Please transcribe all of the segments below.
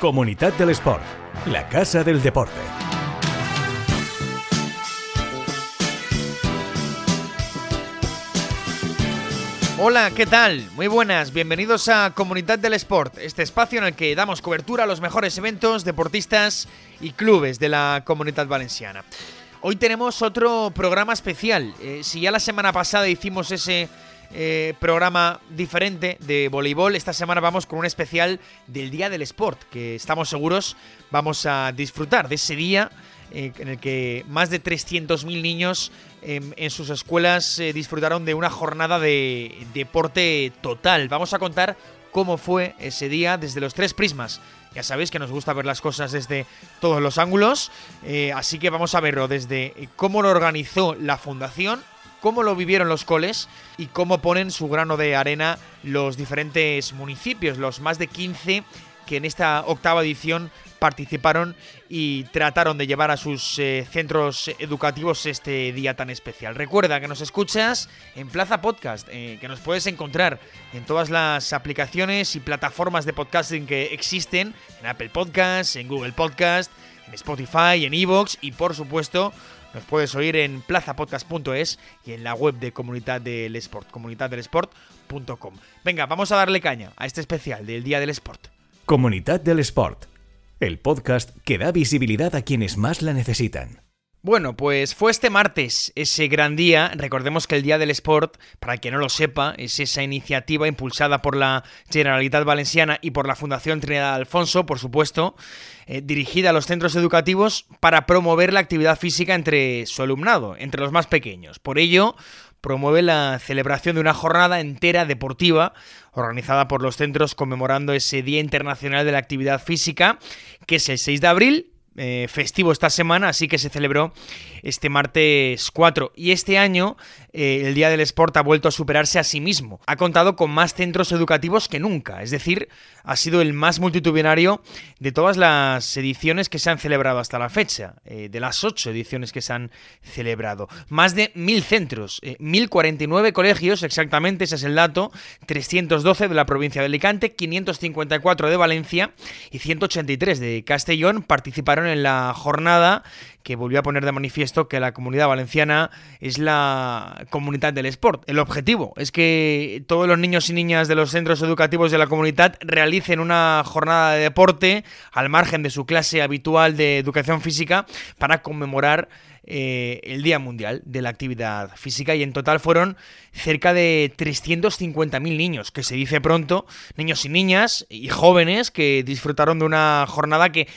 Comunidad del Sport, la casa del deporte. Hola, ¿qué tal? Muy buenas, bienvenidos a Comunidad del Sport, este espacio en el que damos cobertura a los mejores eventos, deportistas y clubes de la comunidad valenciana. Hoy tenemos otro programa especial. Eh, si ya la semana pasada hicimos ese eh, programa diferente de voleibol. Esta semana vamos con un especial del Día del Sport, que estamos seguros vamos a disfrutar de ese día eh, en el que más de 300.000 niños em, en sus escuelas eh, disfrutaron de una jornada de deporte total. Vamos a contar cómo fue ese día desde los tres prismas. Ya sabéis que nos gusta ver las cosas desde todos los ángulos, así que vamos a verlo desde cómo lo organizó la fundación, cómo lo vivieron los coles y cómo ponen su grano de arena los diferentes municipios, los más de 15 que en esta octava edición participaron y trataron de llevar a sus eh, centros educativos este día tan especial. Recuerda que nos escuchas en Plaza Podcast, eh, que nos puedes encontrar en todas las aplicaciones y plataformas de podcasting que existen, en Apple Podcast, en Google Podcast, en Spotify, en Evox y por supuesto nos puedes oír en plazapodcast.es y en la web de Comunidad del Sport, comunidaddelesport.com. Venga, vamos a darle caña a este especial del Día del Sport. Comunidad del Sport, el podcast que da visibilidad a quienes más la necesitan. Bueno, pues fue este martes ese gran día. Recordemos que el Día del Sport, para quien no lo sepa, es esa iniciativa impulsada por la Generalitat Valenciana y por la Fundación Trinidad Alfonso, por supuesto, eh, dirigida a los centros educativos para promover la actividad física entre su alumnado, entre los más pequeños. Por ello, promueve la celebración de una jornada entera deportiva organizada por los centros conmemorando ese Día Internacional de la Actividad Física, que es el 6 de abril eh, festivo esta semana, así que se celebró este martes 4. Y este año eh, el Día del Sport ha vuelto a superarse a sí mismo. Ha contado con más centros educativos que nunca, es decir, ha sido el más multitudinario de todas las ediciones que se han celebrado hasta la fecha, eh, de las ocho ediciones que se han celebrado. Más de mil centros, 1049 colegios, exactamente, ese es el dato, 312 de la provincia de Alicante, 554 de Valencia y 183 de Castellón participaron en la jornada que volvió a poner de manifiesto que la comunidad valenciana es la comunidad del sport. El objetivo es que todos los niños y niñas de los centros educativos de la comunidad realicen una jornada de deporte al margen de su clase habitual de educación física para conmemorar eh, el Día Mundial de la Actividad Física y en total fueron cerca de 350.000 niños, que se dice pronto, niños y niñas y jóvenes que disfrutaron de una jornada que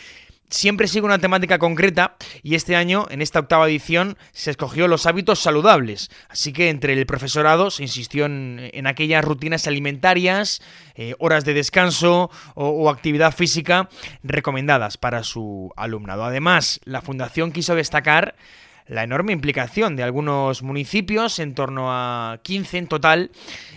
siempre sigue una temática concreta y este año, en esta octava edición, se escogió los hábitos saludables. Así que entre el profesorado se insistió en, aquellas rutinas alimentarias, eh, horas de descanso o, actividad física recomendadas para su alumnado. Además, la fundación quiso destacar la enorme implicación de algunos municipios, en torno a 15 en total,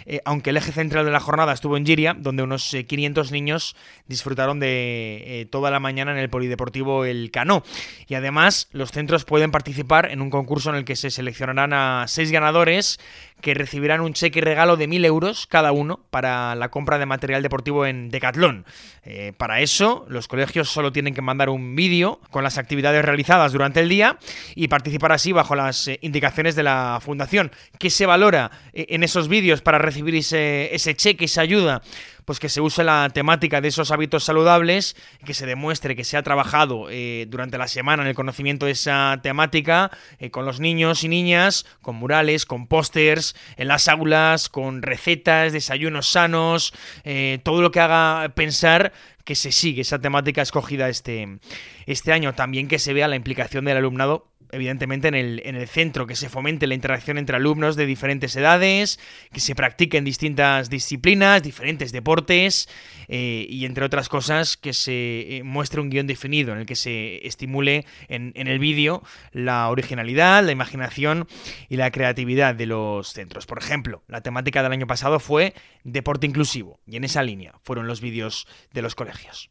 eh, aunque el eje central de la jornada estuvo en Giria, donde unos 500 eh, niños disfrutaron de eh, toda la mañana en el Polideportivo El Cano. Y además, los centros pueden participar en un concurso en el que se seleccionarán a seis ganadores que recibirán un cheque regalo de 1.000 euros cada uno para la compra de material deportivo en Decathlon. Eh, para eso, los colegios solo tienen que mandar un vídeo con las actividades realizadas durante el día y participar así bajo las eh, indicaciones de la fundación. ¿Qué se valora eh, en esos vídeos para recibir ese, ese cheque, esa ayuda? Pues que se use la temática de esos hábitos saludables, que se demuestre que se ha trabajado eh, durante la semana en el conocimiento de esa temática eh, con los niños y niñas, con murales, con pósters, en las aulas, con recetas, desayunos sanos, eh, todo lo que haga pensar que se sigue esa temática escogida este, este año. También que se vea la implicación del alumnado evidentemente en el, en el, centro, que se fomente la interacción entre alumnos de diferentes edades, que se practiquen distintas disciplinas, diferentes deportes eh, y entre otras cosas que se eh, muestre un guion definido en el que se estimule en, en el vídeo la originalidad, la imaginación y la creatividad de los centros. Por ejemplo, la temática del año pasado fue deporte inclusivo y en esa línea fueron los vídeos de los colegios.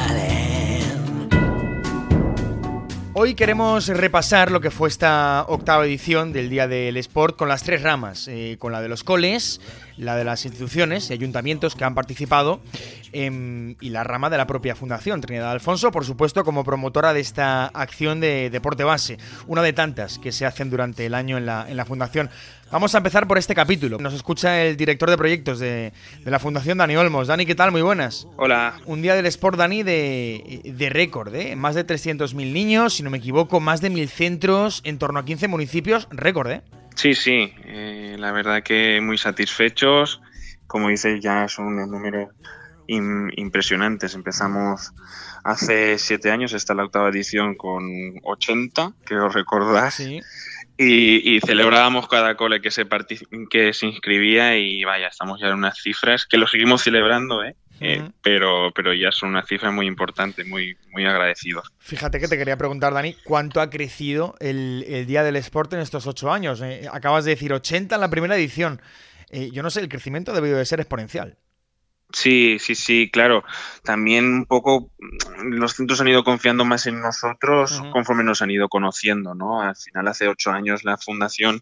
Hoy queremos repasar lo que fue esta octava edición del Día del Sport con las tres ramas, eh, con la de los coles, la de las instituciones y ayuntamientos que han participado em, y la rama de la propia Fundación Trinidad Alfonso, por supuesto, como promotora de esta acción de deporte base, una de tantas que se hacen durante el año en la, en la Fundación. Vamos a empezar por este capítulo. Nos escucha el director de proyectos de, la Fundación, Dani Olmos. Dani, ¿qué tal? Muy buenas. Hola. Un día del Sport, Dani, de, de récord, ¿eh? Más de 300.000 niños, si no me equivoco, más de 1.000 centros, en torno a 15 municipios, récord, ¿eh? Sí, sí. Eh, la verdad que muy satisfechos. Como dices, ya son unos números impresionantes. Empezamos hace siete años, esta la octava edición con 80, creo recordar. Sí. Y, celebrábamos cada cole que se, que se inscribía y vaya, estamos ya en unas cifras que lo seguimos celebrando, ¿eh? eh pero, pero ya son una cifra muy importante, muy, muy agradecidos. Fíjate que te quería preguntar, Dani, ¿cuánto ha crecido el, Día del Sport en estos ocho años? Eh, acabas de decir 80 en la primera edición. Eh, yo no sé, el crecimiento ha debido de ser exponencial. Sí, sí, sí, claro. También un poco mm, los centros han ido confiando más en nosotros conforme nos han ido conociendo, ¿no? Al final, hace ocho años la fundación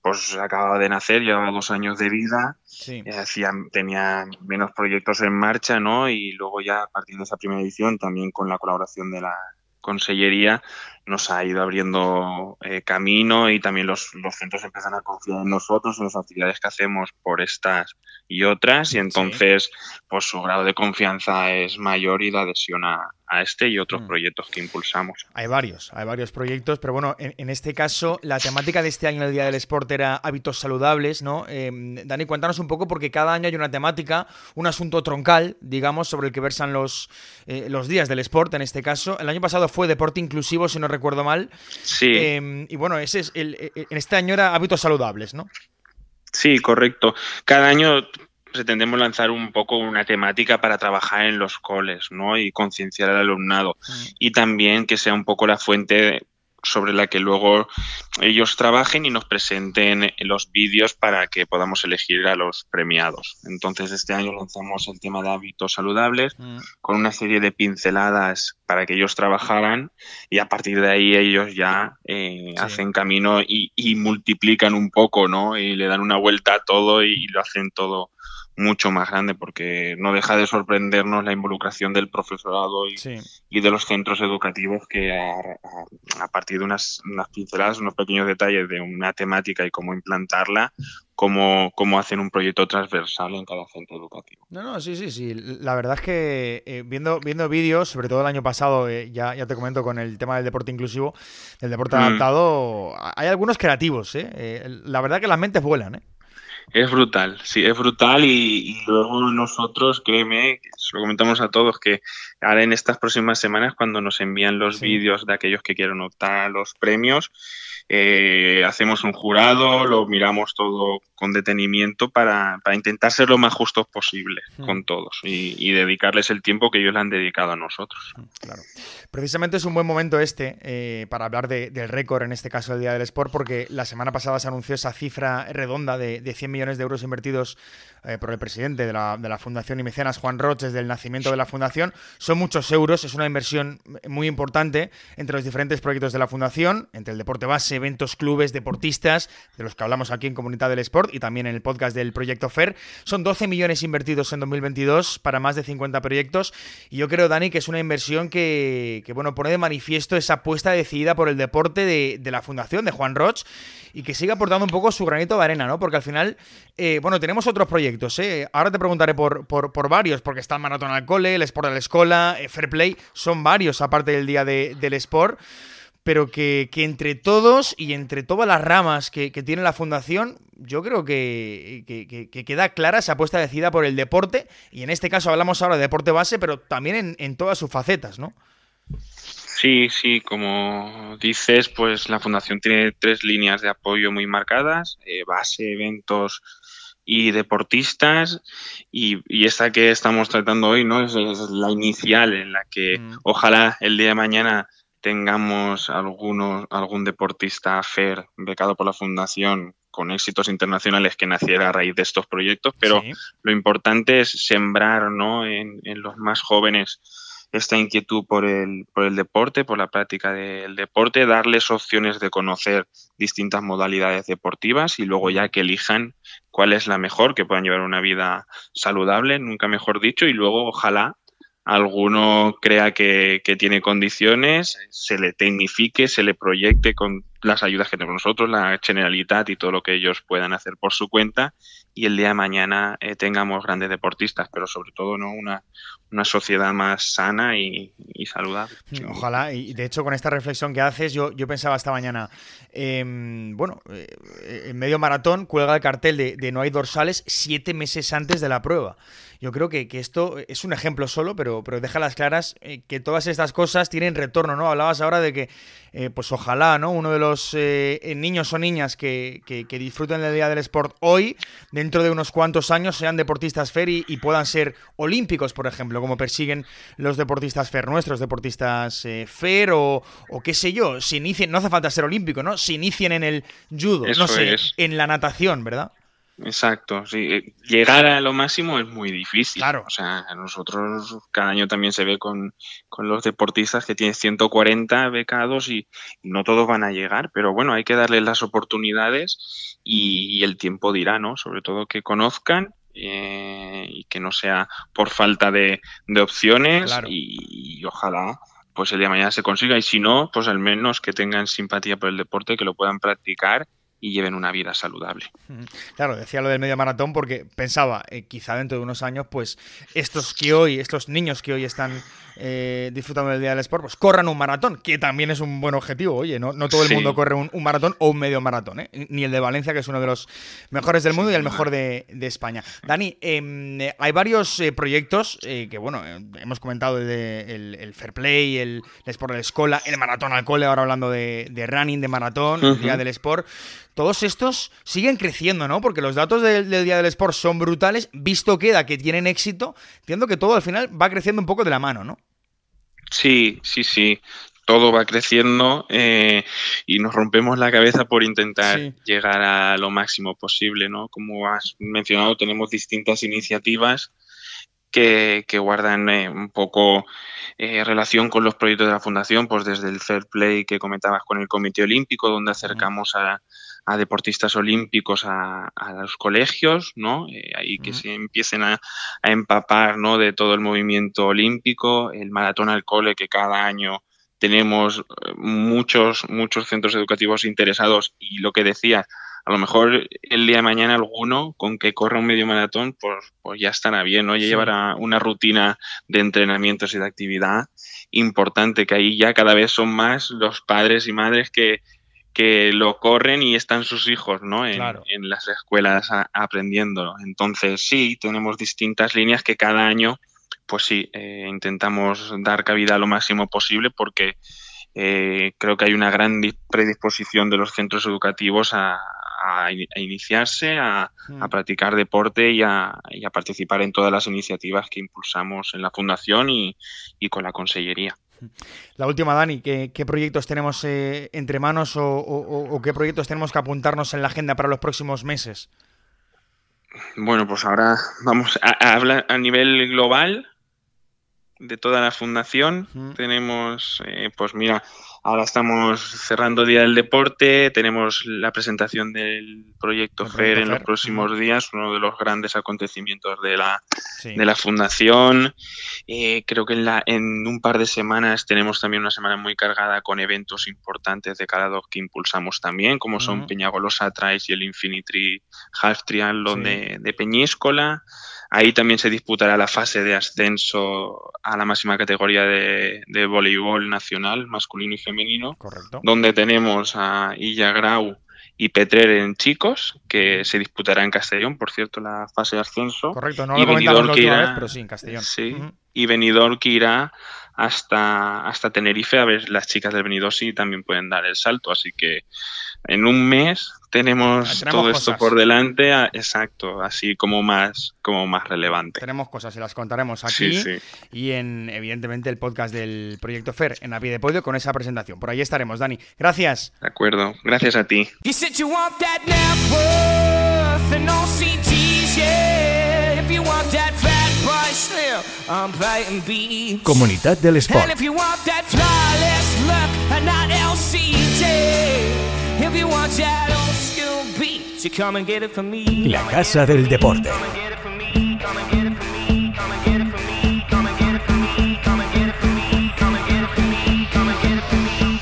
pues acababa de nacer, llevaba dos años de vida, sí. hacía, tenía menos proyectos en marcha, ¿no? Y luego ya a partir de esa primera edición, también con la colaboración de la Consellería, nos ha ido abriendo eh, camino y también los, los, centros empiezan a confiar en nosotros, en las actividades que hacemos por estas y otras, y entonces pues su grado de confianza es mayor y la adhesión a, este y otros mm. proyectos que impulsamos. Hay varios, hay varios proyectos, pero bueno, en, este caso la temática de este año el Día del Sport era hábitos saludables, ¿no? Em, Dani, cuéntanos un poco porque cada año hay una temática, un asunto troncal, digamos, sobre el que versan los, eh, los días del sport en este caso. El año pasado fue deporte inclusivo, si no recuerdo mal. Sí. Em, y bueno, ese es el, en este año era hábitos saludables, ¿no? Sí, correcto. Cada año pretendemos lanzar un poco una temática para trabajar en los coles, ¿no? Y concienciar al alumnado. Mm. Y también que sea un poco la fuente sobre la que luego ellos trabajen y nos presenten los vídeos para que podamos elegir a los premiados. Entonces este año lanzamos el tema de hábitos saludables mm. con una serie de pinceladas para que ellos trabajaran y a partir de ahí ellos ya eh, hacen camino y, multiplican un poco, ¿no? Y le dan una vuelta a todo y lo hacen todo mucho más grande porque no deja de sorprendernos la involucración del profesorado y, y de los centros educativos que a, partir de unas, unas, pinceladas, unos pequeños detalles de una temática y cómo implantarla, cómo, cómo hacen un proyecto transversal en cada centro educativo. No, no, sí, sí, sí. La verdad es que eh, viendo, viendo vídeos, sobre todo el año pasado, eh, ya, ya te comento con el tema del deporte inclusivo, del deporte mm. adaptado, hay algunos creativos, ¿eh? La verdad que las mentes vuelan, ¿eh? Es brutal, sí, es brutal y, luego nosotros, créeme, lo comentamos a todos, que ahora en estas próximas semanas cuando nos envían los vídeos de aquellos que quieren optar a los premios, eh, hacemos un jurado, lo miramos todo con detenimiento para, intentar ser lo más justos posible hmm. con todos y, dedicarles el tiempo que ellos le han dedicado a nosotros. Hmm, claro. Precisamente es un buen momento este eh, para hablar del récord, en este caso el Día del Sport, porque la semana pasada se anunció esa cifra redonda de, de 100 millones de euros invertidos eh, por el presidente de la, de la Fundación y Mecenas, Juan Roch, desde el nacimiento de la Fundación. Son muchos euros, es una inversión muy importante entre los diferentes proyectos de la Fundación, entre el deporte base, eventos, clubes, deportistas, de los que hablamos aquí en Comunidad del Sport y también en el podcast del Proyecto FER. Son 12 millones invertidos en 2022 para más de 50 proyectos y yo creo, Dani, que es una inversión que, bueno, pone de manifiesto esa apuesta decidida por el deporte de, de la Fundación, de Juan Roch, y que siga aportando un poco su granito de arena, ¿no? Porque al final, eh, bueno, tenemos otros proyectos, ¿eh? Ahora te preguntaré por, por, varios, porque está el Maratón al Cole, el Sport de la Escuela, eh, Fair Play, son varios aparte del día del Sport pero que, entre todos y entre todas las ramas que, tiene la fundación, yo creo que, que, queda clara esa apuesta decidida por el deporte, y en este caso hablamos ahora de deporte base, pero también en, en todas sus facetas, ¿no? Sí, sí, como dices, pues la fundación tiene tres líneas de apoyo muy marcadas, eh, base, eventos y deportistas, y, y, esta que estamos tratando hoy, ¿no? Es, la inicial en la que mm. ojalá el día de mañana tengamos algunos, algún deportista FER becado por la Fundación con éxitos internacionales que naciera a raíz de estos proyectos, pero lo importante es sembrar ¿no? en, en, los más jóvenes esta inquietud por el, por el deporte, por la práctica del deporte, darles opciones de conocer distintas modalidades deportivas y luego ya que elijan cuál es la mejor, que puedan llevar una vida saludable, nunca mejor dicho, y luego ojalá alguno crea que, tiene condiciones, se le tecnifique, se le proyecte con las ayudas que tenemos nosotros, la Generalitat y todo lo que ellos puedan hacer por su cuenta y el día de mañana eh, tengamos grandes deportistas, pero sobre todo no una, una sociedad más sana y, saludable. Ojalá, y de hecho con esta reflexión que haces, yo, yo pensaba esta mañana, em, bueno, eh, en medio maratón cuelga el cartel de, de no hay dorsales siete meses antes de la prueba. Yo creo que, esto es un ejemplo solo, pero, pero deja las claras eh, que todas estas cosas tienen retorno, ¿no? Hablabas ahora de que, eh, pues ojalá, ¿no? Uno de los eh, niños o niñas que, que, disfruten del Día del Sport hoy, dentro de unos cuantos años, sean deportistas FER y, puedan ser olímpicos, por ejemplo, como persiguen los deportistas FER nuestros, deportistas FER o, o, qué sé yo, se inicien, no hace falta ser olímpico, ¿no? Se inicien en el judo, no sé, en la natación, ¿verdad? Exacto, sí. Eh, llegar a lo máximo es muy difícil. Claro. O sea, nosotros cada año también se ve con, los deportistas que tienen 140 becados y no todos van a llegar, pero bueno, hay que darles las oportunidades y, el tiempo dirá, ¿no? Sobre todo que conozcan eh, y que no sea por falta de, opciones y, y, ojalá pues el día de mañana se consiga y si no, pues al menos que tengan simpatía por el deporte, que lo puedan practicar y lleven una vida saludable. Claro, decía lo del medio maratón porque pensaba, eh, quizá dentro de unos años, pues estos que hoy, estos niños que hoy están eh, disfrutando del Día del Sport, pues corran un maratón, que también es un buen objetivo. Oye, no, no todo el mundo corre un, maratón o un medio maratón, ¿eh? ni el de Valencia, que es uno de los mejores del mundo y el mejor de, España. Dani, em, hay varios proyectos que, bueno, hemos comentado el, el, Fair Play, el, Sport de la Escuela, el Maratón al Cole, ahora hablando de, running, de maratón, el Día del Sport todos estos siguen creciendo, ¿no? Porque los datos del, Día del Sport son brutales, visto queda que tienen éxito, entiendo que todo al final va creciendo un poco de la mano, ¿no? Sí, sí, sí. Todo va creciendo eh, y nos rompemos la cabeza por intentar llegar a lo máximo posible, ¿no? Como has mencionado, tenemos distintas iniciativas que, guardan eh, un poco eh, relación con los proyectos de la Fundación, pues desde el Fair Play que comentabas con el Comité Olímpico, donde acercamos a, a deportistas olímpicos a, los colegios, ¿no? Eh, ahí que se empiecen a, empapar, ¿no? De todo el movimiento olímpico, el maratón al cole que cada año tenemos eh, muchos, muchos centros educativos interesados y lo que decía, a lo mejor el día de mañana alguno con que corra un medio maratón, pues, pues ya estará bien, ¿no? Ya llevará una rutina de entrenamientos y de actividad importante, que ahí ya cada vez son más los padres y madres que, que lo corren y están sus hijos ¿no? en, las escuelas aprendiendo. Entonces sí, tenemos distintas líneas que cada año, pues sí, eh, intentamos dar cabida lo máximo posible porque eh, creo que hay una gran predisposición de los centros educativos a, iniciarse, a, hmm. practicar deporte y a, participar en todas las iniciativas que impulsamos en la Fundación y con la Consellería. La última, Dani, ¿qué, proyectos tenemos eh, entre manos o, qué proyectos tenemos que apuntarnos en la agenda para los próximos meses? Bueno, pues ahora vamos a, hablar a nivel global de toda la fundación. Tenemos, eh, pues mira, Ahora estamos cerrando Día del Deporte, tenemos la presentación del proyecto FER en los próximos días, uno de los grandes acontecimientos de la, de la Fundación. Eh, creo que en, la, en un par de semanas tenemos también una semana muy cargada con eventos importantes de calado que impulsamos también, como son Peñagolosa Trails y el Infinity Half Triathlon de, de Peñíscola. Ahí también se disputará la fase de ascenso a la máxima categoría de, voleibol nacional, masculino y femenino, Correcto. donde tenemos a Illa Grau y Petrer en chicos, que se disputará en Castellón, por cierto, la fase de ascenso. Correcto, no lo última vez, pero sí, en Castellón. Sí, y Benidorm que irá hasta, hasta Tenerife, a ver, las chicas del Benidosi también pueden dar el salto. Así que en un mes tenemos, todo esto por delante, exacto, así como más, como más relevante. Tenemos cosas y las contaremos aquí y en, evidentemente, el podcast del Proyecto FER en la de Podio con esa presentación. Por ahí estaremos, Dani. Gracias. De acuerdo, gracias a ti. Comunidad del Sport. La Casa del Deporte.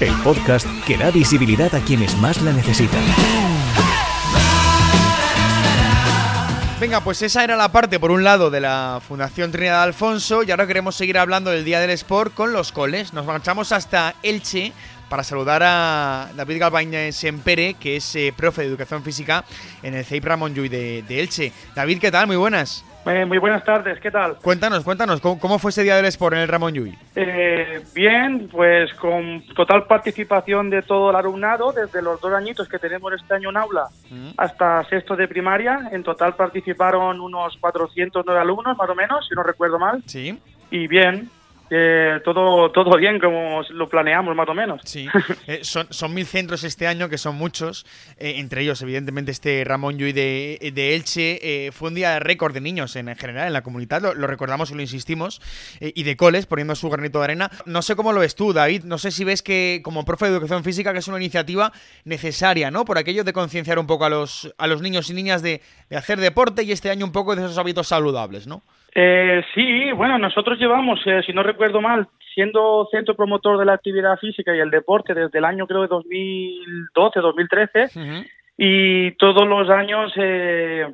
El podcast que da visibilidad a quienes más la necesitan. Venga, pues esa era la parte, por un lado, de la Fundación Trinidad Alfonso y ahora queremos seguir hablando del Día del Sport con los coles. Nos marchamos hasta Elche para saludar a David Galvañ Sempere, que es eh, profe de Educación Física en el CEIP Ramón Llull de, Elche. David, ¿qué tal? Muy buenas. Eh, muy buenas tardes, ¿qué tal? Cuéntanos, cuéntanos, ¿cómo, fue ese día del Sport en el Ramón Llull? Eh, bien, pues con total participación de todo el alumnado, desde los dos añitos que tenemos este año en aula mm. hasta sexto de primaria. En total participaron unos 409 alumnos, más o menos, si no recuerdo mal. Sí. Y bien, todo, todo bien como lo planeamos más o menos. Sí, eh, son, son mil centros este año, que son muchos, eh, entre ellos evidentemente este Ramón Llull de, de Elche. Eh, fue un día de récord de niños en, general en la comunidad, lo, recordamos y lo insistimos, y de coles poniendo su granito de arena. No sé cómo lo ves tú, David, no sé si ves que como profe de educación física que es una iniciativa necesaria, ¿no? Por aquello de concienciar un poco a los, a los niños y niñas de, de hacer deporte y este año un poco de esos hábitos saludables, ¿no? Eh, sí, bueno, nosotros llevamos, eh, si no recuerdo mal, siendo centro promotor de la actividad física y el deporte desde el año creo de 2012, 2013 y todos los años eh,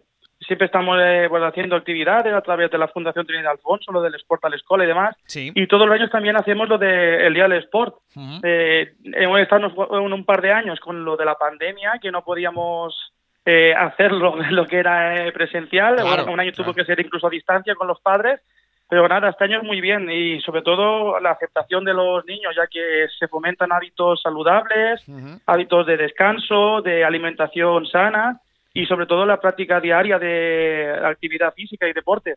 siempre estamos eh, pues, haciendo actividades a través de la Fundación Trinidad Alfonso, lo del Sport a la Escuela y demás. Y todos los años también hacemos lo del Día del Sport. hemos estado un par de años con lo de la pandemia que no podíamos eh, hacerlo lo que era eh, presencial. un año tuvo que ser incluso a distancia con los padres. Pero nada, este año es muy bien y sobre todo la aceptación de los niños, ya que se fomentan hábitos saludables, hábitos de descanso, de alimentación sana y sobre todo la práctica diaria de actividad física y deporte.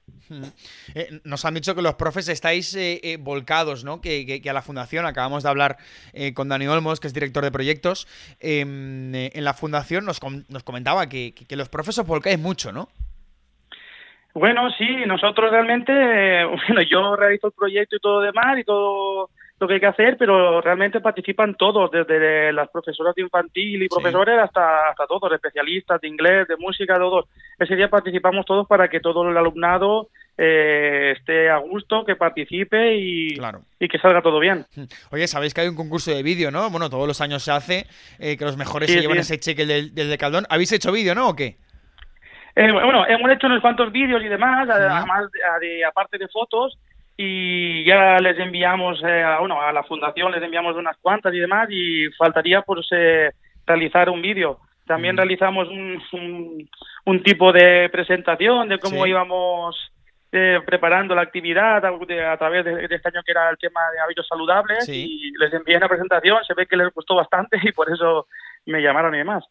Eh, nos han dicho que los profes estáis eh, eh, volcados, ¿no? Que, a la fundación, acabamos de hablar con Dani Olmos, que es director de proyectos, em, en la fundación nos, nos comentaba que, que, los profes os volcáis mucho, ¿no? Bueno, sí, nosotros realmente, bueno, yo realizo el proyecto y todo demás y todo lo que hay que hacer, pero realmente participan todos, desde las profesoras de infantil y profesores hasta, hasta todos, especialistas de inglés, de música, todos. Ese día participamos todos para que todo el alumnado eh, esté a gusto, que participe y, y que salga todo bien. Oye, sabéis que hay un concurso de vídeo, ¿no? Bueno, todos los años se hace, eh, que los mejores se llevan ese cheque del, del de Caldón. ¿Habéis hecho vídeo, no? ¿O qué? Eh, bueno, hemos hecho unos cuantos vídeos y demás, además de, aparte de fotos, y ya les enviamos eh, a, bueno, a la fundación, les enviamos unas cuantas y demás y faltaría pues eh, realizar un vídeo. También realizamos un, un, tipo de presentación de cómo íbamos eh, preparando la actividad a, través de, este año que era el tema de hábitos saludables y les envié una presentación, se ve que les gustó bastante y por eso me llamaron y demás.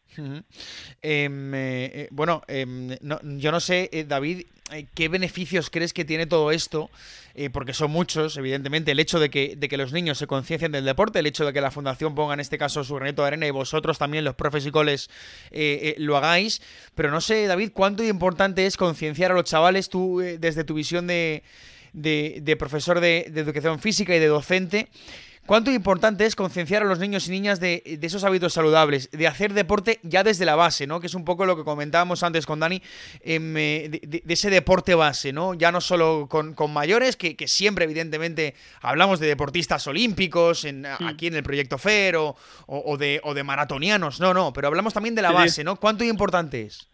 Em, eh, eh, bueno, em, yo no sé, eh, David, ¿qué beneficios crees que tiene todo esto? porque son muchos, evidentemente, el hecho de que, de que los niños se conciencien del deporte, el hecho de que la fundación ponga en este caso su granito de arena y vosotros también, los profes y coles, lo hagáis. Pero no sé, David, cuánto importante es concienciar a los chavales, tú, desde tu visión de, de, profesor de, de educación física y de docente, ¿Cuánto importante es concienciar a los niños y niñas de, esos hábitos saludables, de hacer deporte ya desde la base, ¿no? Que es un poco lo que comentábamos antes con Dani, em, eh, de, ese deporte base, ¿no? Ya no solo con, mayores, que, siempre, evidentemente, hablamos de deportistas olímpicos en, aquí en el Proyecto FER o, de, o de maratonianos, no, no, pero hablamos también de la base, ¿no? ¿Cuánto importante es?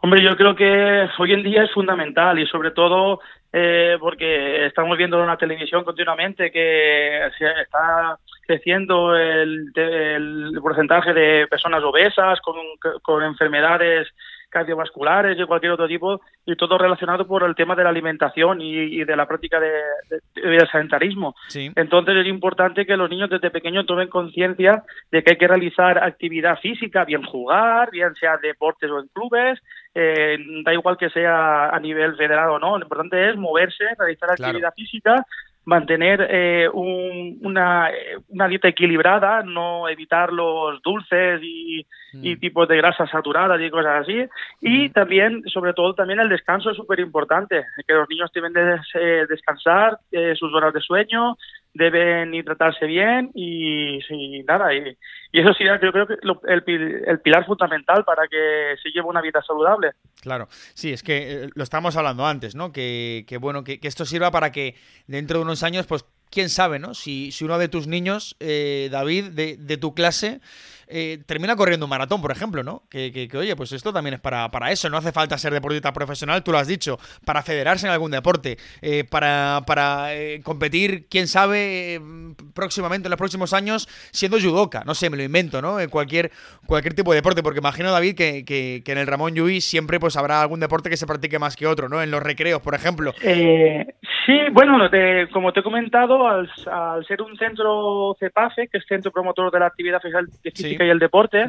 Hombre, yo creo que hoy en día es fundamental y sobre todo eh, porque estamos viendo en la televisión continuamente que se está creciendo el, porcentaje de personas obesas con, con enfermedades cardiovasculares y cualquier otro tipo, y todo relacionado por el tema de la alimentación y, de la práctica de, de, sedentarismo. Entonces es importante que los niños desde pequeños tomen conciencia de que hay que realizar actividad física, bien jugar, bien sea deportes o en clubes, eh, da igual que sea a nivel federado o no, lo importante es moverse, realizar actividad física mantener eh, una, una, dieta equilibrada, no evitar los dulces y, mm. tipos de grasas saturadas y cosas así. Y mm. también, sobre todo, también el descanso es súper importante, que los niños deben de descansar, eh, sus horas de sueño, deben hidratarse bien y, nada, y, eso sí, yo creo que el, el, pilar fundamental para que se lleve una vida saludable. Claro, sí, es que eh, lo estábamos hablando antes, ¿no? Que, que bueno, que, que, esto sirva para que dentro de unos años, pues quién sabe, ¿no? Si, si uno de tus niños, eh, David, de, de, tu clase, eh, termina corriendo un maratón, por ejemplo, ¿no? Que, que, oye, pues esto también es para, para, eso, no hace falta ser deportista profesional, tú lo has dicho, para federarse en algún deporte, eh, para, para competir, quién sabe, próximamente, en los próximos años, siendo judoka, no sé, me lo invento, ¿no? En cualquier, cualquier tipo de deporte, porque imagino, David, que, que, en el Ramón Lluís siempre pues habrá algún deporte que se practique más que otro, ¿no? En los recreos, por ejemplo. sí, bueno, como te he comentado, al, ser un centro CEPAFE, que es Centro Promotor de la Actividad Física y el Deporte,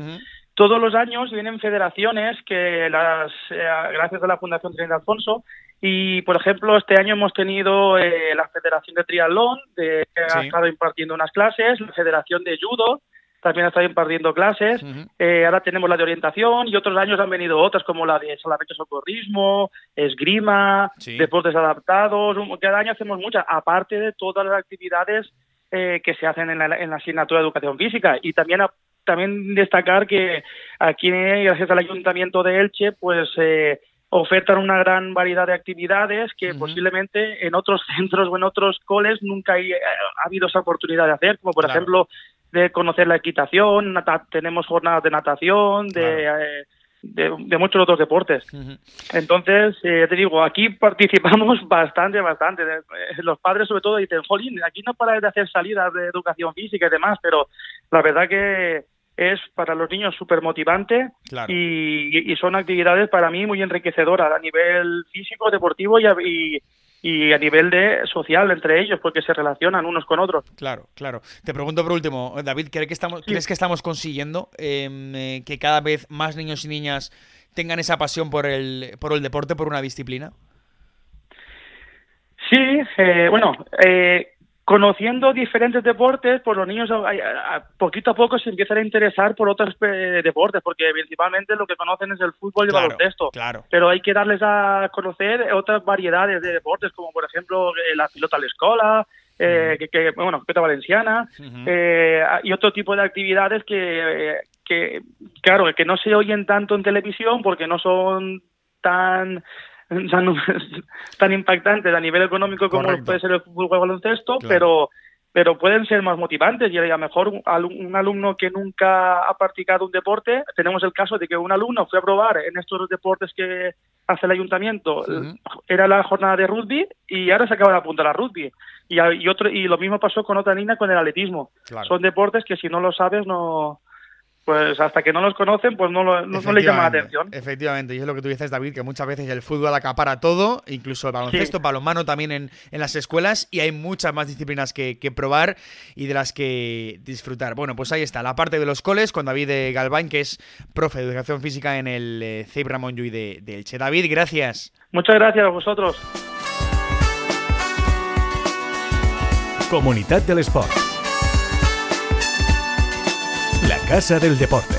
todos los años vienen federaciones que las, eh, gracias a la Fundación Trinidad Alfonso, y por ejemplo, este año hemos tenido eh, la Federación de Triatlón, de, que ha estado impartiendo unas clases, la Federación de Judo, también ha estado impartiendo clases. Eh, ahora tenemos la de orientación y otros años han venido otras como la de solamente socorrismo, esgrima, deportes adaptados. Cada año hacemos muchas, aparte de todas las actividades eh, que se hacen en la, en la, asignatura de educación física. Y también, también destacar que aquí, gracias al Ayuntamiento de Elche, pues eh, ofertan una gran variedad de actividades que posiblemente en otros centros o en otros coles nunca ha habido esa oportunidad de hacer, como por ejemplo de conocer la equitación, tenemos jornadas de natación, de, eh, de, muchos otros deportes. Entonces, eh, te digo, aquí participamos bastante, bastante. Eh, los padres sobre todo dicen, jolín, aquí no para de hacer salidas de educación física y demás, pero la verdad que es para los niños súper motivante y, y, son actividades para mí muy enriquecedoras a nivel físico, deportivo y, y, y a nivel de social entre ellos, porque se relacionan unos con otros. Claro, claro. Te pregunto por último, David, ¿crees que estamos, ¿crees que estamos consiguiendo em, eh, que cada vez más niños y niñas tengan esa pasión por el, por el deporte, por una disciplina? Sí, eh, bueno, eh, conociendo diferentes deportes, pues los niños poquito a poco se empiezan a interesar por otros eh, deportes, porque principalmente lo que conocen es el fútbol y el baloncesto. Claro. Pero hay que darles a conocer otras variedades de deportes, como por ejemplo eh, la pilota a la escuela, eh, que, bueno, pilota valenciana, y otro tipo de actividades que, que, claro, que no se oyen tanto en televisión porque no son tan tan impactantes a nivel económico como puede ser el fútbol o baloncesto, pero pero pueden ser más motivantes y a lo mejor un, alumno que nunca ha practicado un deporte, tenemos el caso de que un alumno fue a probar en estos deportes que hace el ayuntamiento, era la jornada de rugby y ahora se acaba de apuntar a rugby. Y, y, otro, y lo mismo pasó con otra niña con el atletismo. Son deportes que si no lo sabes no, pues hasta que no los conocen, pues no, no, les llama la atención. Efectivamente, y es lo que tú dices, David, que muchas veces el fútbol acapara todo, incluso el baloncesto, balonmano también en, en, las escuelas, y hay muchas más disciplinas que, probar y de las que disfrutar. Bueno, pues ahí está, la parte de los coles con David Galván, que es profe de educación física en el eh, CEIP Ramón Llull de, de Elche. David, gracias. Muchas gracias a vosotros. Comunidad del Sport. Casa del Deporte.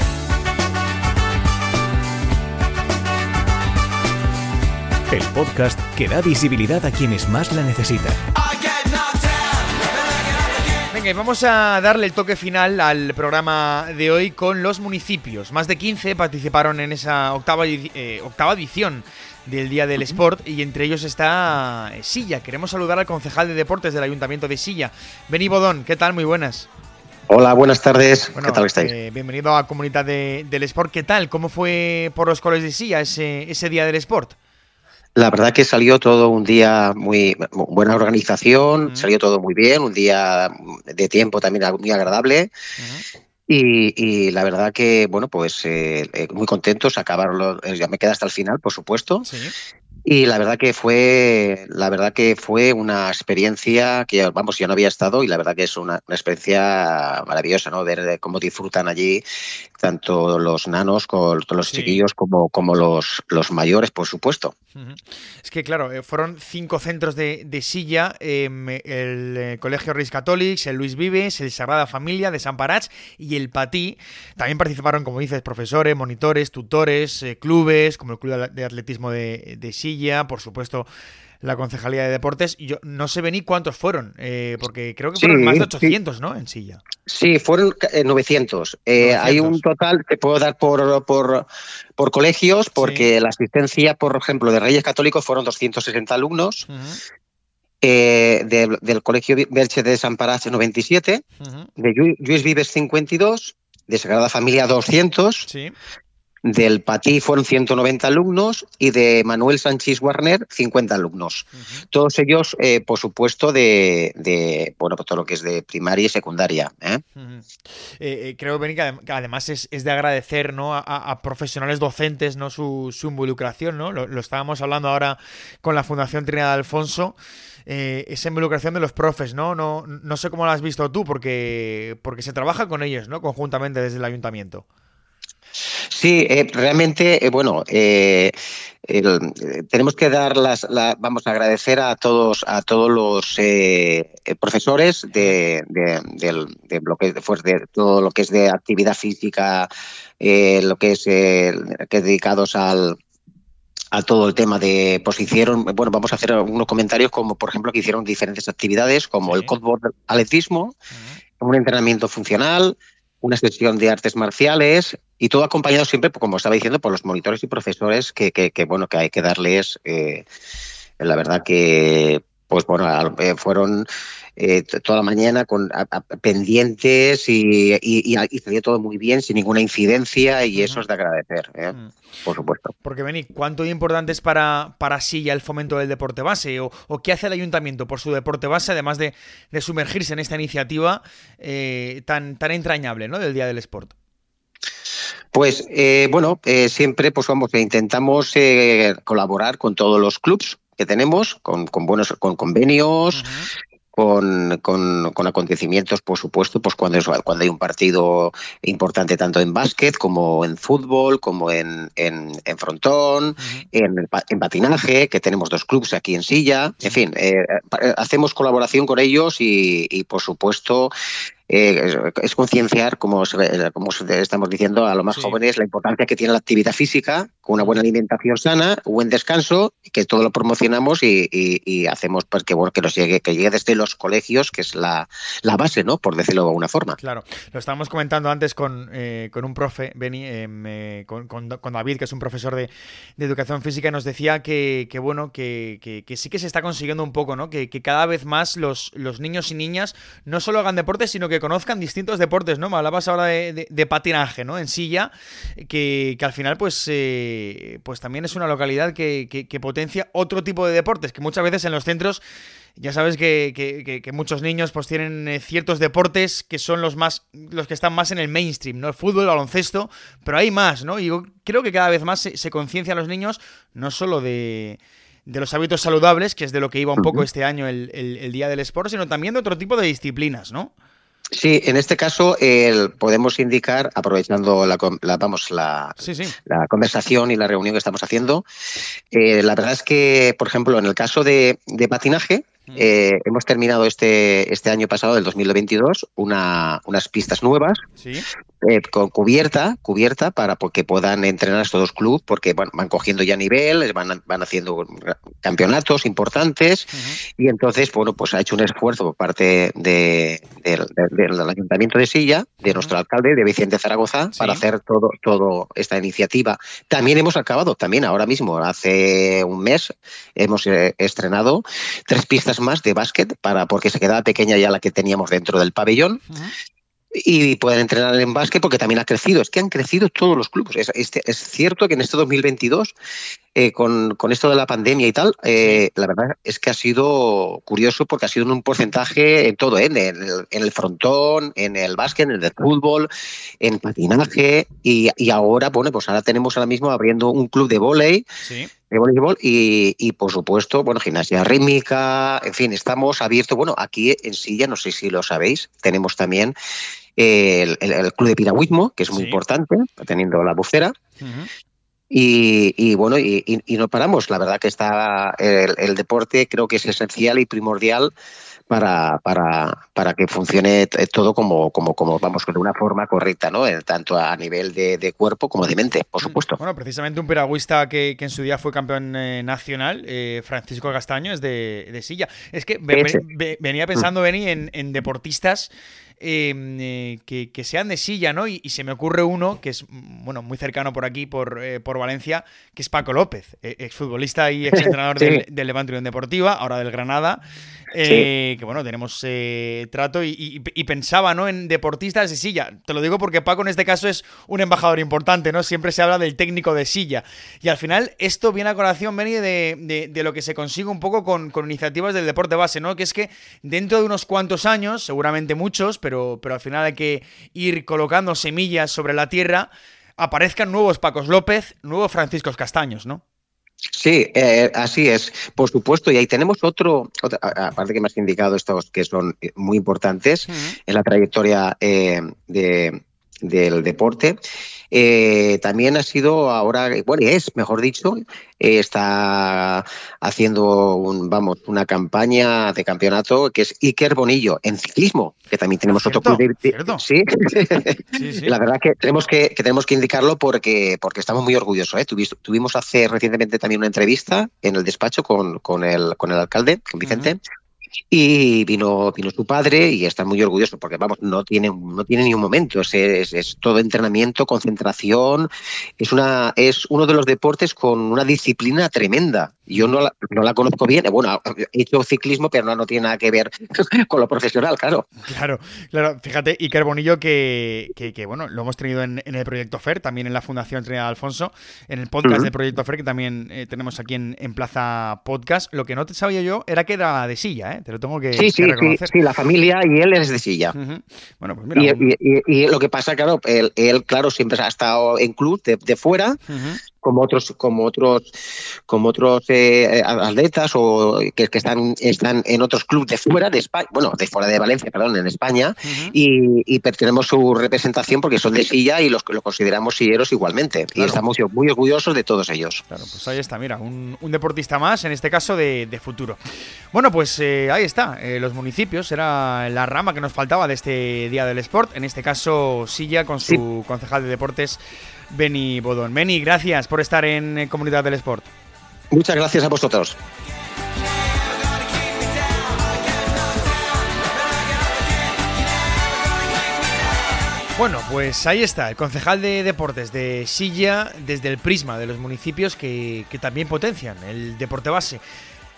El podcast que da visibilidad a quienes más la necesitan. Venga, y vamos a darle el toque final al programa de hoy con los municipios. Más de 15 participaron en esa octava, eh, octava edición del Día del Sport y entre ellos está Silla. Queremos saludar al concejal de deportes del Ayuntamiento de Silla, Beni Bodón. ¿Qué tal? Muy buenas. Hola, buenas tardes. ¿Qué tal estáis? Eh, bienvenido a comunidad del Sport. ¿Qué tal? ¿Cómo fue por los coles de Silla ese, ese día del Sport? La verdad que salió todo un día muy buena organización, salió todo muy bien, un día de tiempo también muy agradable. Y, la verdad que, bueno, pues eh, eh, muy contentos, acabarlo, ya me queda hasta el final, por supuesto. Sí. Y la verdad que fue, la verdad que fue una experiencia que, vamos, yo no había estado y la verdad que es una, experiencia maravillosa, ¿no? Ver cómo disfrutan allí tanto los nanos, con, los chiquillos, como, como los, los mayores, por supuesto. Es que, claro, eh, fueron cinco centros de, silla, em, el eh, Colegio Reis Católicos, el Luis Vives, el Sagrada Familia de San Parats y el Patí. También participaron, como dices, profesores, monitores, tutores, eh, clubes, como el Club de Atletismo de, de Silla por supuesto la Concejalía de Deportes. Y yo no sé ni cuántos fueron, eh, porque creo que fueron más de 800, ¿no? En silla. Sí, fueron 900. Eh, eh, hay un total que puedo dar por, por, por colegios, porque la asistencia, por ejemplo, de Reyes Católicos fueron 260 alumnos. del Colegio Belche de San Parache 97, de Luis Vives 52, de Sagrada Familia 200, sí. Del Patí fueron 190 alumnos y de Manuel Sánchez Warner 50 alumnos. Todos ellos, eh, por supuesto, de, bueno, pues todo lo que es de primaria y secundaria. ¿eh? Eh, creo, Beni, que además es, de agradecer ¿no? a, profesionales docentes ¿no? su, involucración. ¿no? Lo, estábamos hablando ahora con la Fundación Trinidad Alfonso. esa involucración de los profes, ¿no? ¿no? No sé cómo lo has visto tú, porque, porque se trabaja con ellos, ¿no? Conjuntamente desde el ayuntamiento. Sí, eh, realmente, eh, bueno, eh, tenemos que dar las, vamos a agradecer a todos, a todos los profesores de, de, bloque, pues de todo lo que es de actividad física, lo que es que dedicados al a todo el tema de, pues hicieron, bueno, vamos a hacer algunos comentarios como, por ejemplo, que hicieron diferentes actividades como el codeboard atletismo, un entrenamiento funcional, una sesión de artes marciales y todo acompañado siempre, como estaba diciendo, por los monitores y profesores que, que, bueno, que hay que darles, eh, la verdad que, pues bueno, eh, fueron eh, toda la mañana con pendientes y, y, salió todo muy bien, sin ninguna incidencia y eso es de agradecer, ¿eh? mm. por supuesto. Porque, Beni, ¿cuánto importante es para, para Silla el fomento del deporte base? ¿O, qué hace el ayuntamiento por su deporte base, además de, sumergirse en esta iniciativa eh, tan, tan entrañable ¿no? del Día del Sport? Pues bueno, siempre pues vamos, intentamos colaborar con todos los clubs que tenemos, con, buenos con convenios, con, con, acontecimientos, por supuesto, pues cuando, cuando hay un partido importante tanto en básquet como en fútbol, como en, en, frontón, en, en, patinaje, que tenemos dos clubes aquí en Silla. En fin, eh, eh, hacemos colaboración con ellos y, y por supuesto, eh, es concienciar, como, como estamos diciendo, a los más jóvenes la importancia que tiene la actividad física, una buena alimentación sana, buen descanso, que todo lo promocionamos y, hacemos pues, que, bueno, que nos llegue, que llegue desde los colegios, que es la, base, ¿no? Por decirlo de alguna forma. Claro, lo estábamos comentando antes con, eh, con un profe, Beni, eh, con, con, David, que es un profesor de, educación física, y nos decía que, bueno, que, sí que se está consiguiendo un poco, ¿no? Que, cada vez más los, los niños y niñas no solo hagan deporte, sino que conozcan distintos deportes, ¿no? Me hablabas ahora de, patinaje, ¿no? En silla, que, al final, pues, eh, pues también es una localidad que, potencia otro tipo de deportes, que muchas veces en los centros ya sabes que, muchos niños pues tienen eh, ciertos deportes que son los más los que están más en el mainstream, ¿no? El fútbol, el baloncesto, pero hay más, ¿no? Y yo creo que cada vez más se, se conciencia a los niños no solo de, de los hábitos saludables, que es de lo que iba un poco este año el, el Día del Sport, sino también de otro tipo de disciplinas, ¿no? Sí, en este caso podemos indicar, aprovechando la, vamos, la, la, conversación y la reunión que estamos haciendo, eh, la verdad es que, por ejemplo, en el caso de, de patinaje, eh, hemos terminado este, este año pasado, del 2022, una, unas pistas nuevas eh, con cubierta, cubierta para que puedan entrenar estos dos clubes, porque van cogiendo ya nivel, van, van haciendo campeonatos importantes. Y entonces, bueno, pues ha hecho un esfuerzo por parte de, del Ayuntamiento de Silla, de nuestro alcalde, de Vicente Zaragoza, para hacer todo, todo esta iniciativa. También hemos acabado, también ahora mismo, hace un mes, hemos eh, estrenado tres pistas más de básquet para porque se quedaba pequeña ya la que teníamos dentro del pabellón. Y pueden entrenar en básquet porque también ha crecido. Es que han crecido todos los clubes. Es, es, cierto que en este 2022 eh, con, esto de la pandemia y tal, eh, la verdad es que ha sido curioso porque ha sido un porcentaje en todo, ¿eh? en, el, frontón, en el básquet, en el fútbol, en patinaje y, ahora, bueno, pues ahora tenemos ahora mismo abriendo un club de volei. de voleibol y, por supuesto, bueno, gimnasia rítmica, en fin, estamos abiertos. Bueno, aquí en Silla, no sé si lo sabéis, tenemos también el, club de piragüismo, que es muy importante, teniendo la bucera. Y, bueno, y, no paramos. La verdad que está el, deporte creo que es esencial y primordial para, para, para que funcione todo como, como, como, vamos, de una forma correcta, ¿no? Tanto a nivel de, cuerpo como de mente, por mm, supuesto. Bueno, precisamente un piragüista que, en su día fue campeón eh, nacional, eh, Francisco Castaño, es de, silla. Es que venía pensando, Beni, en, en deportistas eh, que, sean de silla, ¿no? Y, se me ocurre uno que es, bueno, muy cercano por aquí, por, eh, por Valencia, que es Paco López, eh, exfutbolista y exentrenador del, del Levante Unión Deportiva, ahora del Granada. Que bueno, tenemos trato y, pensaba, ¿no? En deportistas de silla. Te lo digo porque Paco en este caso es un embajador importante, ¿no? Siempre se habla del técnico de silla. Y al final esto viene a colación, Beni, de, de, lo que se consigue un poco con, iniciativas del deporte base, ¿no? Que es que dentro de unos cuantos años, seguramente muchos, pero, pero al final hay que ir colocando semillas sobre la tierra, aparezcan nuevos Pacos López, nuevos Franciscos Castaños, ¿no? Sí, eh, así es, por supuesto. Y ahí tenemos otro, aparte que me has indicado estos que son muy importantes en la trayectoria eh, de, del deporte. Eh, también ha sido ahora, bueno, es, mejor dicho, eh, está haciendo un, vamos, una campaña de campeonato que es Iker Bonillo en ciclismo, que también tenemos otro club de, ¿Sí? La verdad que tenemos que, tenemos que indicarlo porque, porque estamos muy orgullosos. ¿eh? Tuvimos, hace recientemente también una entrevista en el despacho con, con, el, con el alcalde, con Vicente. Y vino, vino su padre y está muy orgulloso porque, vamos, no tiene, no tiene ni un momento. Es, es, todo entrenamiento, concentración. Es, una, es uno de los deportes con una disciplina tremenda. Yo no la, no la conozco bien. Bueno, he hecho ciclismo, pero no, no tiene nada que ver con lo profesional, claro. Claro, claro. Fíjate, y Bonillo, que, que, bueno, lo hemos tenido en, el Proyecto FER, también en la Fundación Trinidad Alfonso, en el podcast del Proyecto FER, que también eh, tenemos aquí en, en Plaza Podcast. Lo que no te sabía yo era que era de silla, ¿eh? Te lo tengo que, sí, sí, reconocer. Sí, la familia y él es de silla. Bueno, pues mira. Y, lo que pasa, claro, él, él, claro, siempre ha estado en club de, de fuera como otros como otros como otros eh, atletas o que, que, están están en otros clubes de fuera de España bueno de fuera de Valencia perdón en España y, y, tenemos su representación porque son de silla y los lo consideramos silleros igualmente. Y estamos muy orgullosos de todos ellos. Claro pues ahí está mira un, deportista más en este caso de, futuro. Bueno pues eh, ahí está eh, los municipios era la rama que nos faltaba de este día del sport en este caso silla con su concejal de deportes Beni Bodón. Beni, gracias por estar en eh, Comunidad del Sport. Muchas gracias a vosotros. Bueno, pues ahí está, el concejal de deportes de Silla desde el prisma de los municipios que, que, también potencian el deporte base.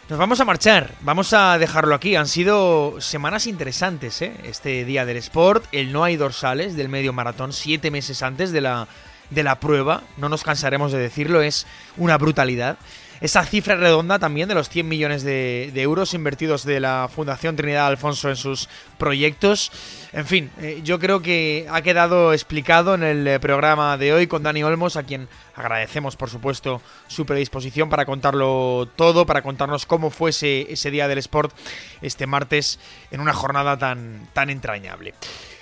Nos vamos a marchar, vamos a dejarlo aquí. Han sido semanas interesantes, ¿eh? Este día del sport, el no hay dorsales del medio maratón, siete meses antes de la de la prueba, no nos cansaremos de decirlo, es una brutalidad. Esa cifra redonda también de los 100 millones de, euros invertidos de la Fundación Trinidad Alfonso en sus proyectos. En fin, eh, yo creo que ha quedado explicado en el eh, programa de hoy con Dani Olmos, a quien agradecemos por supuesto su predisposición para contarlo todo, para contarnos cómo fue ese, ese día del sport este martes en una jornada tan, tan entrañable.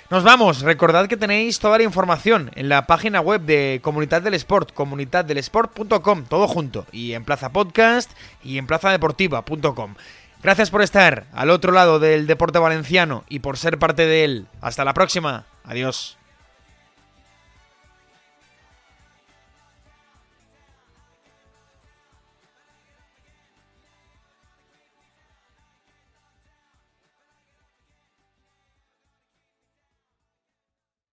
Nos vamos, recordad que tenéis toda la información en la página web de Comunidad del Sport, comunidaddelesport.com, todo junto, y en Plaza Podcast y en plazadeportiva.com. Gracias por estar al otro lado del deporte valenciano y por ser parte de él. Hasta la próxima. Adiós.